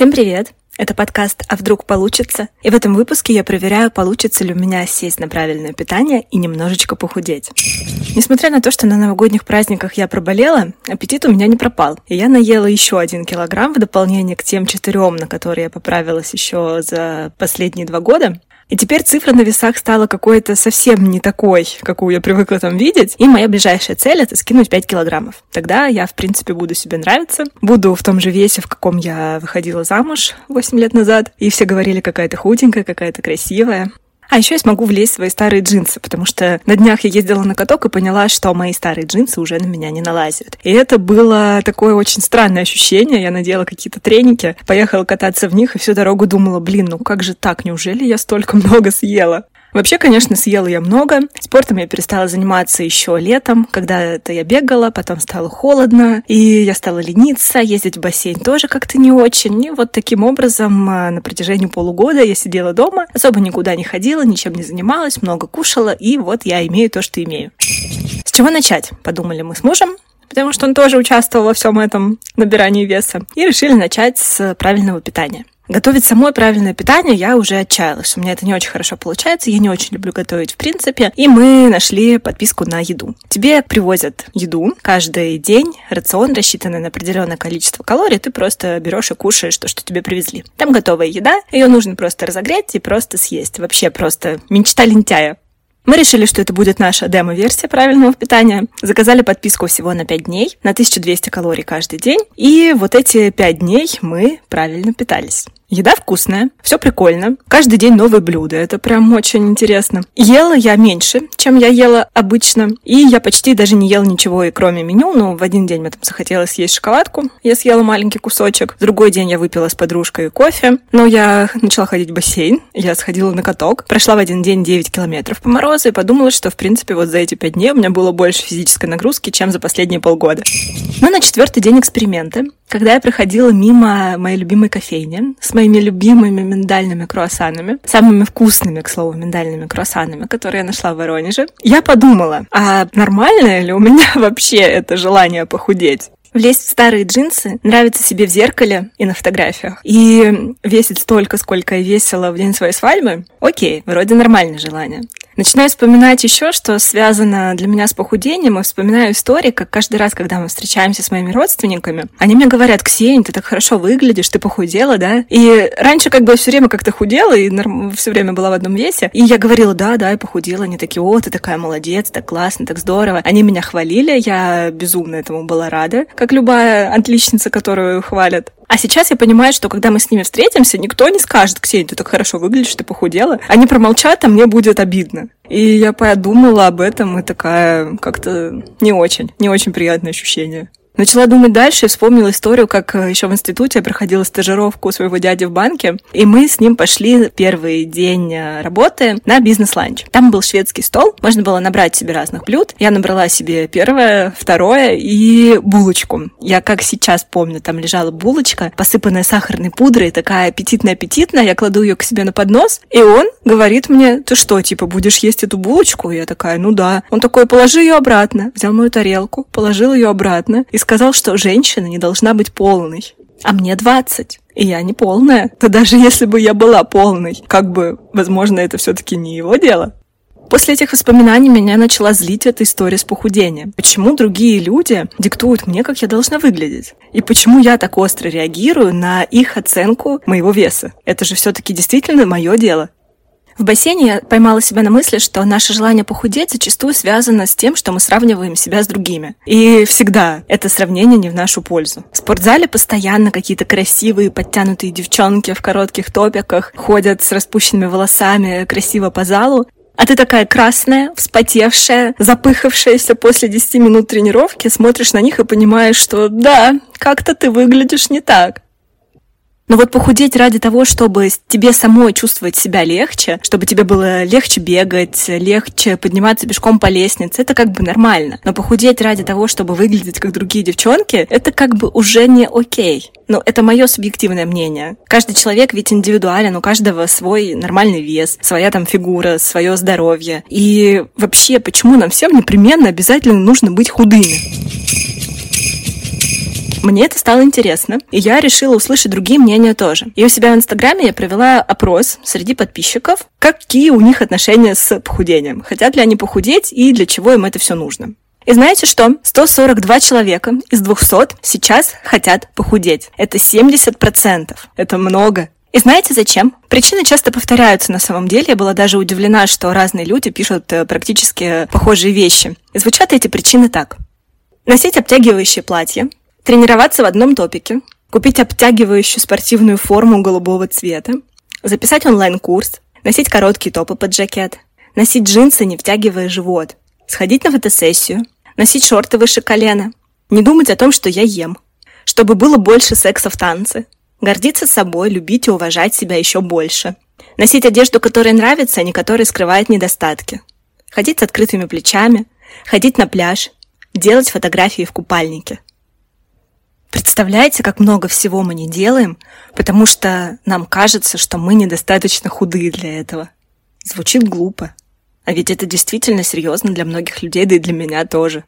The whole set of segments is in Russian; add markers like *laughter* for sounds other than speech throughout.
Всем привет! Это подкаст «А вдруг получится?» И в этом выпуске я проверяю, получится ли у меня сесть на правильное питание и немножечко похудеть. Несмотря на то, что на новогодних праздниках я проболела, аппетит у меня не пропал. И я наела еще один килограмм в дополнение к тем четырем, на которые я поправилась еще за последние два года. И теперь цифра на весах стала какой-то совсем не такой, какую я привыкла там видеть. И моя ближайшая цель — это скинуть 5 килограммов. Тогда я, в принципе, буду себе нравиться. Буду в том же весе, в каком я выходила замуж 8 лет назад. И все говорили, какая то худенькая, какая то красивая. А еще я смогу влезть в свои старые джинсы, потому что на днях я ездила на каток и поняла, что мои старые джинсы уже на меня не налазят. И это было такое очень странное ощущение. Я надела какие-то треники, поехала кататься в них и всю дорогу думала, блин, ну как же так, неужели я столько *laughs* много съела? Вообще, конечно, съела я много. Спортом я перестала заниматься еще летом, когда это я бегала, потом стало холодно, и я стала лениться, ездить в бассейн тоже как-то не очень. И вот таким образом а, на протяжении полугода я сидела дома, особо никуда не ходила, ничем не занималась, много кушала, и вот я имею то, что имею. С чего начать? Подумали мы с мужем потому что он тоже участвовал во всем этом набирании веса, и решили начать с правильного питания. Готовить самое правильное питание я уже отчаялась. У меня это не очень хорошо получается, я не очень люблю готовить в принципе. И мы нашли подписку на еду. Тебе привозят еду каждый день, рацион, рассчитанный на определенное количество калорий, ты просто берешь и кушаешь то, что тебе привезли. Там готовая еда, ее нужно просто разогреть и просто съесть. Вообще просто мечта лентяя. Мы решили, что это будет наша демо-версия правильного питания. Заказали подписку всего на 5 дней, на 1200 калорий каждый день. И вот эти 5 дней мы правильно питались. Еда вкусная, все прикольно. Каждый день новые блюда. Это прям очень интересно. Ела я меньше, чем я ела обычно. И я почти даже не ела ничего, и кроме меню. Но в один день мне там захотелось съесть шоколадку. Я съела маленький кусочек. В другой день я выпила с подружкой кофе. Но я начала ходить в бассейн. Я сходила на каток. Прошла в один день 9 километров по морозу и подумала, что, в принципе, вот за эти 5 дней у меня было больше физической нагрузки, чем за последние полгода. Но на четвертый день эксперименты когда я проходила мимо моей любимой кофейни с моими любимыми миндальными круассанами, самыми вкусными, к слову, миндальными круассанами, которые я нашла в Воронеже, я подумала, а нормально ли у меня *laughs* вообще это желание похудеть? Влезть в старые джинсы, нравится себе в зеркале и на фотографиях, и весить столько, сколько я весила в день своей свадьбы, окей, вроде нормальное желание. Начинаю вспоминать еще, что связано для меня с похудением, и вспоминаю истории, как каждый раз, когда мы встречаемся с моими родственниками, они мне говорят, Ксения, ты так хорошо выглядишь, ты похудела, да? И раньше как бы все время как-то худела и все время была в одном весе, и я говорила, да, да, я похудела, они такие, о, ты такая молодец, так классно, так здорово. Они меня хвалили, я безумно этому была рада, как любая отличница, которую хвалят. А сейчас я понимаю, что когда мы с ними встретимся, никто не скажет, Ксения, ты так хорошо выглядишь, ты похудела. Они промолчат, а мне будет обидно. И я подумала об этом, и такая как-то не очень, не очень приятное ощущение. Начала думать дальше и вспомнила историю, как э, еще в институте я проходила стажировку у своего дяди в банке, и мы с ним пошли первый день э, работы на бизнес-ланч. Там был шведский стол, можно было набрать себе разных блюд. Я набрала себе первое, второе и булочку. Я как сейчас помню, там лежала булочка, посыпанная сахарной пудрой, такая аппетитная-аппетитная. Я кладу ее к себе на поднос, и он говорит мне, ты что, типа, будешь есть эту булочку? Я такая, ну да. Он такой, положи ее обратно. Взял мою тарелку, положил ее обратно и сказал, что женщина не должна быть полной. А мне 20. И я не полная. То даже если бы я была полной, как бы, возможно, это все-таки не его дело. После этих воспоминаний меня начала злить эта история с похудением. Почему другие люди диктуют мне, как я должна выглядеть? И почему я так остро реагирую на их оценку моего веса? Это же все-таки действительно мое дело. В бассейне я поймала себя на мысли, что наше желание похудеть зачастую связано с тем, что мы сравниваем себя с другими. И всегда это сравнение не в нашу пользу. В спортзале постоянно какие-то красивые, подтянутые девчонки в коротких топиках ходят с распущенными волосами красиво по залу. А ты такая красная, вспотевшая, запыхавшаяся после 10 минут тренировки, смотришь на них и понимаешь, что да, как-то ты выглядишь не так. Но вот похудеть ради того, чтобы тебе самой чувствовать себя легче, чтобы тебе было легче бегать, легче подниматься пешком по лестнице, это как бы нормально. Но похудеть ради того, чтобы выглядеть как другие девчонки, это как бы уже не окей. Но это мое субъективное мнение. Каждый человек ведь индивидуален, у каждого свой нормальный вес, своя там фигура, свое здоровье. И вообще, почему нам всем непременно обязательно нужно быть худыми? Мне это стало интересно, и я решила услышать другие мнения тоже. И у себя в Инстаграме я провела опрос среди подписчиков, какие у них отношения с похудением. Хотят ли они похудеть и для чего им это все нужно. И знаете что? 142 человека из 200 сейчас хотят похудеть. Это 70%. Это много. И знаете зачем? Причины часто повторяются на самом деле. Я была даже удивлена, что разные люди пишут э, практически похожие вещи. И звучат эти причины так. Носить обтягивающее платье, тренироваться в одном топике, купить обтягивающую спортивную форму голубого цвета, записать онлайн-курс, носить короткие топы под жакет, носить джинсы, не втягивая живот, сходить на фотосессию, носить шорты выше колена, не думать о том, что я ем, чтобы было больше секса в танце, Гордиться собой, любить и уважать себя еще больше. Носить одежду, которая нравится, а не которая скрывает недостатки. Ходить с открытыми плечами, ходить на пляж, делать фотографии в купальнике. Представляете, как много всего мы не делаем, потому что нам кажется, что мы недостаточно худые для этого. Звучит глупо. А ведь это действительно серьезно для многих людей, да и для меня тоже.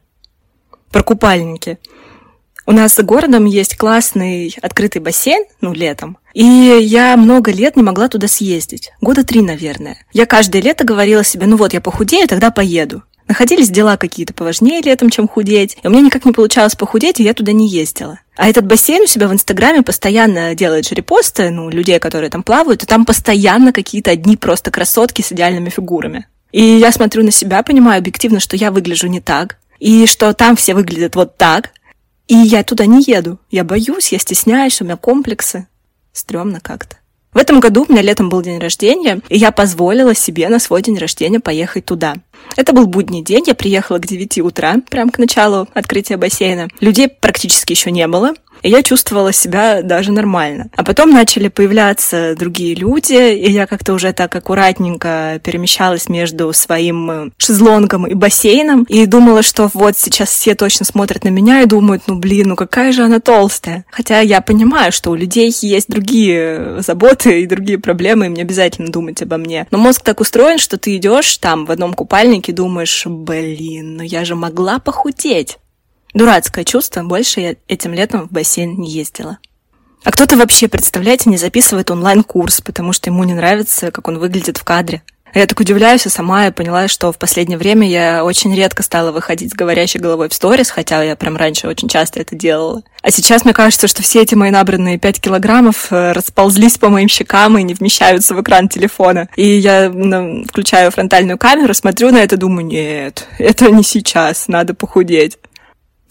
Про купальники. У нас за городом есть классный открытый бассейн, ну, летом. И я много лет не могла туда съездить. Года три, наверное. Я каждое лето говорила себе, ну вот, я похудею, тогда поеду. Находились дела какие-то поважнее летом, чем худеть. И у меня никак не получалось похудеть, и я туда не ездила. А этот бассейн у себя в Инстаграме постоянно делает же репосты, ну, людей, которые там плавают, и там постоянно какие-то одни просто красотки с идеальными фигурами. И я смотрю на себя, понимаю объективно, что я выгляжу не так, и что там все выглядят вот так, и я туда не еду. Я боюсь, я стесняюсь, у меня комплексы. Стрёмно как-то. В этом году у меня летом был день рождения, и я позволила себе на свой день рождения поехать туда. Это был будний день, я приехала к 9 утра, прям к началу открытия бассейна. Людей практически еще не было, и я чувствовала себя даже нормально. А потом начали появляться другие люди, и я как-то уже так аккуратненько перемещалась между своим э, шезлонгом и бассейном, и думала, что вот сейчас все точно смотрят на меня и думают, ну блин, ну какая же она толстая. Хотя я понимаю, что у людей есть другие заботы и другие проблемы, им не обязательно думать обо мне. Но мозг так устроен, что ты идешь там в одном купальнике, думаешь, блин, ну я же могла похудеть. Дурацкое чувство, больше я этим летом в бассейн не ездила. А кто-то вообще, представляете, не записывает онлайн-курс, потому что ему не нравится, как он выглядит в кадре. Я так удивляюсь, и сама я поняла, что в последнее время я очень редко стала выходить с говорящей головой в сторис, хотя я прям раньше очень часто это делала. А сейчас мне кажется, что все эти мои набранные 5 килограммов э, расползлись по моим щекам и не вмещаются в экран телефона. И я ну, включаю фронтальную камеру, смотрю на это, думаю, нет, это не сейчас, надо похудеть.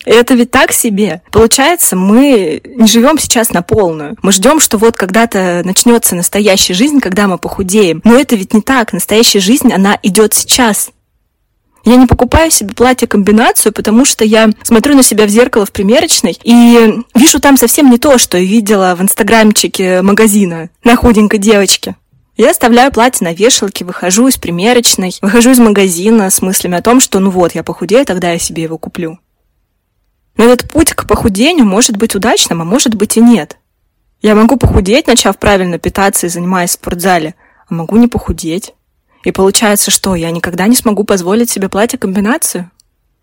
Это ведь так себе. Получается, мы не живем сейчас на полную. Мы ждем, что вот когда-то начнется настоящая жизнь, когда мы похудеем. Но это ведь не так. Настоящая жизнь, она идет сейчас. Я не покупаю себе платье-комбинацию, потому что я смотрю на себя в зеркало в примерочной и вижу там совсем не то, что видела в инстаграмчике магазина на худенькой девочке. Я оставляю платье на вешалке, выхожу из примерочной, выхожу из магазина с мыслями о том, что ну вот, я похудею, тогда я себе его куплю. Но этот путь к похудению может быть удачным, а может быть и нет. Я могу похудеть, начав правильно питаться и занимаясь в спортзале, а могу не похудеть. И получается, что я никогда не смогу позволить себе платье-комбинацию?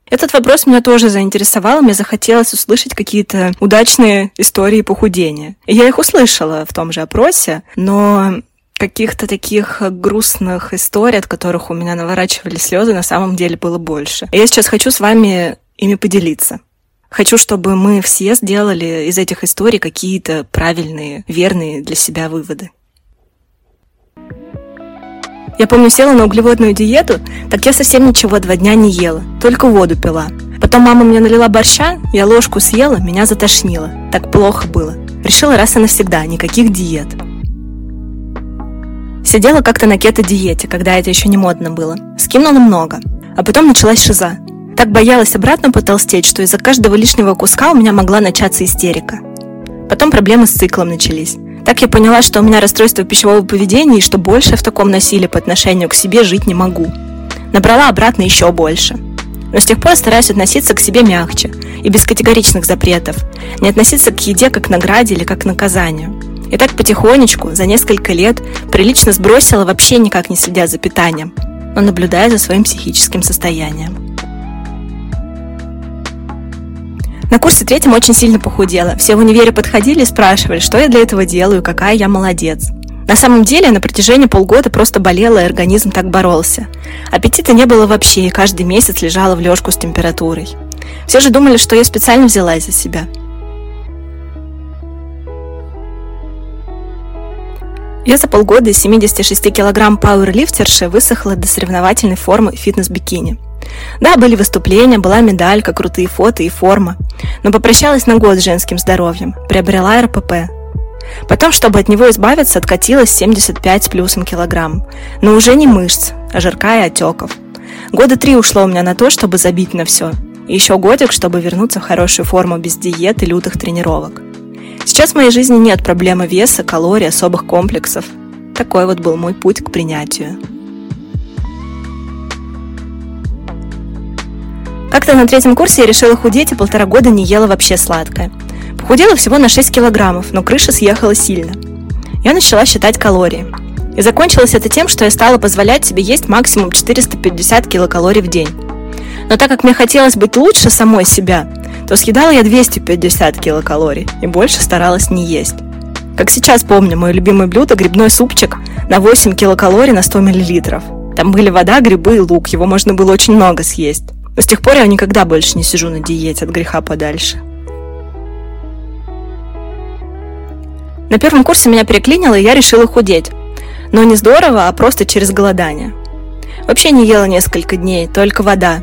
Этот вопрос меня тоже заинтересовал, мне захотелось услышать какие-то удачные истории похудения. И я их услышала в том же опросе, но каких-то таких грустных историй, от которых у меня наворачивали слезы, на самом деле было больше. И я сейчас хочу с вами ими поделиться. Хочу, чтобы мы все сделали из этих историй какие-то правильные, верные для себя выводы. Я помню, села на углеводную диету, так я совсем ничего два дня не ела, только воду пила. Потом мама мне налила борща, я ложку съела, меня затошнило. Так плохо было. Решила раз и навсегда, никаких диет. Сидела как-то на кето-диете, когда это еще не модно было. Скинула много. А потом началась шиза. Так боялась обратно потолстеть, что из-за каждого лишнего куска у меня могла начаться истерика. Потом проблемы с циклом начались. Так я поняла, что у меня расстройство пищевого поведения и что больше в таком насилии по отношению к себе жить не могу. Набрала обратно еще больше. Но с тех пор стараюсь относиться к себе мягче и без категоричных запретов, не относиться к еде как к награде или как к наказанию. И так потихонечку, за несколько лет, прилично сбросила вообще никак не следя за питанием, но наблюдая за своим психическим состоянием. На курсе третьем очень сильно похудела. Все в универе подходили и спрашивали, что я для этого делаю, какая я молодец. На самом деле, на протяжении полгода просто болела, и организм так боролся. Аппетита не было вообще, и каждый месяц лежала в лёжку с температурой. Все же думали, что я специально взялась за себя. Я за полгода из 76 килограмм пауэрлифтерши высохла до соревновательной формы фитнес-бикини. Да, были выступления, была медалька, крутые фото и форма. Но попрощалась на год с женским здоровьем, приобрела РПП, Потом, чтобы от него избавиться, откатилась 75 с плюсом килограмм. Но уже не мышц, а жирка и отеков. Года три ушло у меня на то, чтобы забить на все. И еще годик, чтобы вернуться в хорошую форму без диет и лютых тренировок. Сейчас в моей жизни нет проблемы веса, калорий, особых комплексов. Такой вот был мой путь к принятию. Как-то на третьем курсе я решила худеть и полтора года не ела вообще сладкое. Похудела всего на 6 килограммов, но крыша съехала сильно. Я начала считать калории. И закончилось это тем, что я стала позволять себе есть максимум 450 килокалорий в день. Но так как мне хотелось быть лучше самой себя, то съедала я 250 килокалорий и больше старалась не есть. Как сейчас помню, мое любимое блюдо – грибной супчик на 8 килокалорий на 100 миллилитров. Там были вода, грибы и лук, его можно было очень много съесть. С тех пор я никогда больше не сижу на диете от греха подальше. На первом курсе меня переклинило, и я решила худеть. Но не здорово, а просто через голодание. Вообще не ела несколько дней, только вода.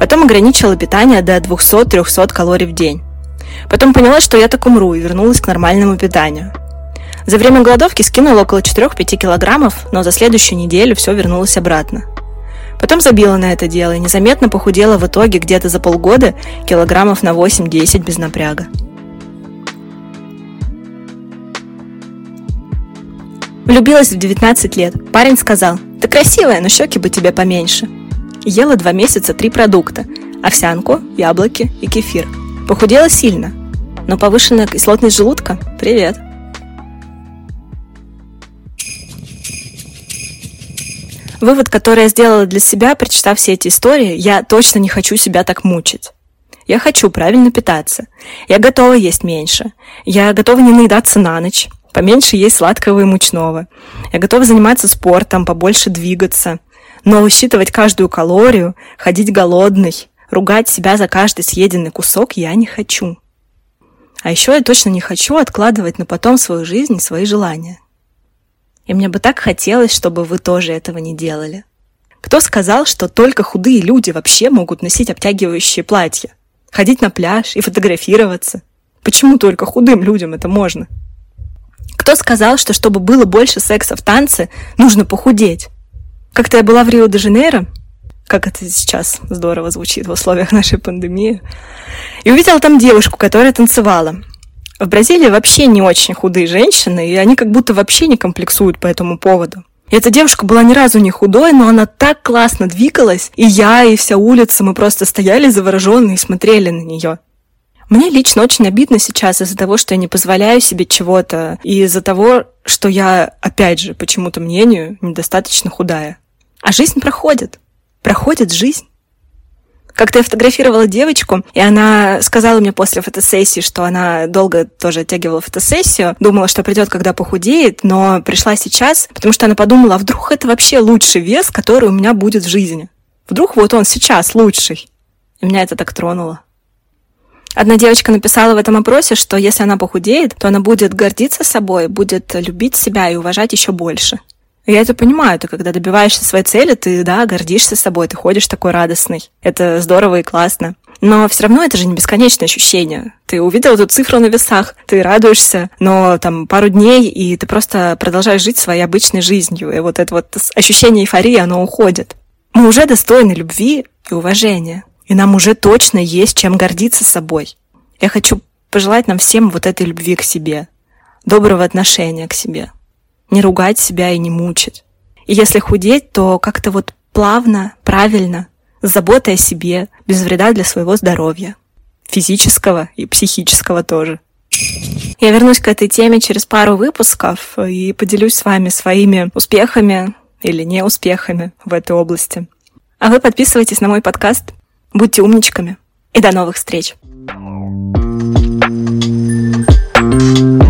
Потом ограничила питание до 200-300 калорий в день. Потом поняла, что я так умру, и вернулась к нормальному питанию. За время голодовки скинула около 4-5 килограммов, но за следующую неделю все вернулось обратно. Потом забила на это дело и незаметно похудела в итоге где-то за полгода килограммов на 8-10 без напряга. Влюбилась в 19 лет. Парень сказал, ты красивая, но щеки бы тебе поменьше. Ела два месяца три продукта. Овсянку, яблоки и кефир. Похудела сильно. Но повышенная кислотность желудка – привет. Вывод, который я сделала для себя, прочитав все эти истории, я точно не хочу себя так мучить. Я хочу правильно питаться. Я готова есть меньше. Я готова не наедаться на ночь поменьше есть сладкого и мучного. Я готова заниматься спортом, побольше двигаться. Но высчитывать каждую калорию, ходить голодный, ругать себя за каждый съеденный кусок я не хочу. А еще я точно не хочу откладывать на потом свою жизнь и свои желания. И мне бы так хотелось, чтобы вы тоже этого не делали. Кто сказал, что только худые люди вообще могут носить обтягивающие платья? Ходить на пляж и фотографироваться? Почему только худым людям это можно? Кто сказал, что чтобы было больше секса в танце, нужно похудеть? Как-то я была в Рио-де-Жанейро, как это сейчас здорово звучит в условиях нашей пандемии, и увидела там девушку, которая танцевала. В Бразилии вообще не очень худые женщины, и они как будто вообще не комплексуют по этому поводу. И эта девушка была ни разу не худой, но она так классно двигалась, и я, и вся улица, мы просто стояли завороженные и смотрели на нее. Мне лично очень обидно сейчас из-за того, что я не позволяю себе чего-то, и из-за того, что я, опять же, почему-то мнению, недостаточно худая. А жизнь проходит. Проходит жизнь. Как-то я фотографировала девочку, и она сказала мне после фотосессии, что она долго тоже оттягивала фотосессию, думала, что придет, когда похудеет, но пришла сейчас, потому что она подумала, а вдруг это вообще лучший вес, который у меня будет в жизни? Вдруг вот он сейчас лучший? И меня это так тронуло. Одна девочка написала в этом опросе, что если она похудеет, то она будет гордиться собой, будет любить себя и уважать еще больше. Я это понимаю, ты когда добиваешься своей цели, ты, да, гордишься собой, ты ходишь такой радостный. Это здорово и классно. Но все равно это же не бесконечное ощущение. Ты увидел эту цифру на весах, ты радуешься, но там пару дней, и ты просто продолжаешь жить своей обычной жизнью. И вот это вот ощущение эйфории, оно уходит. Мы уже достойны любви и уважения и нам уже точно есть чем гордиться собой. Я хочу пожелать нам всем вот этой любви к себе, доброго отношения к себе, не ругать себя и не мучить. И если худеть, то как-то вот плавно, правильно, с заботой о себе, без вреда для своего здоровья. Физического и психического тоже. Я вернусь к этой теме через пару выпусков и поделюсь с вами своими успехами или неуспехами в этой области. А вы подписывайтесь на мой подкаст. Будьте умничками. И до новых встреч. thank you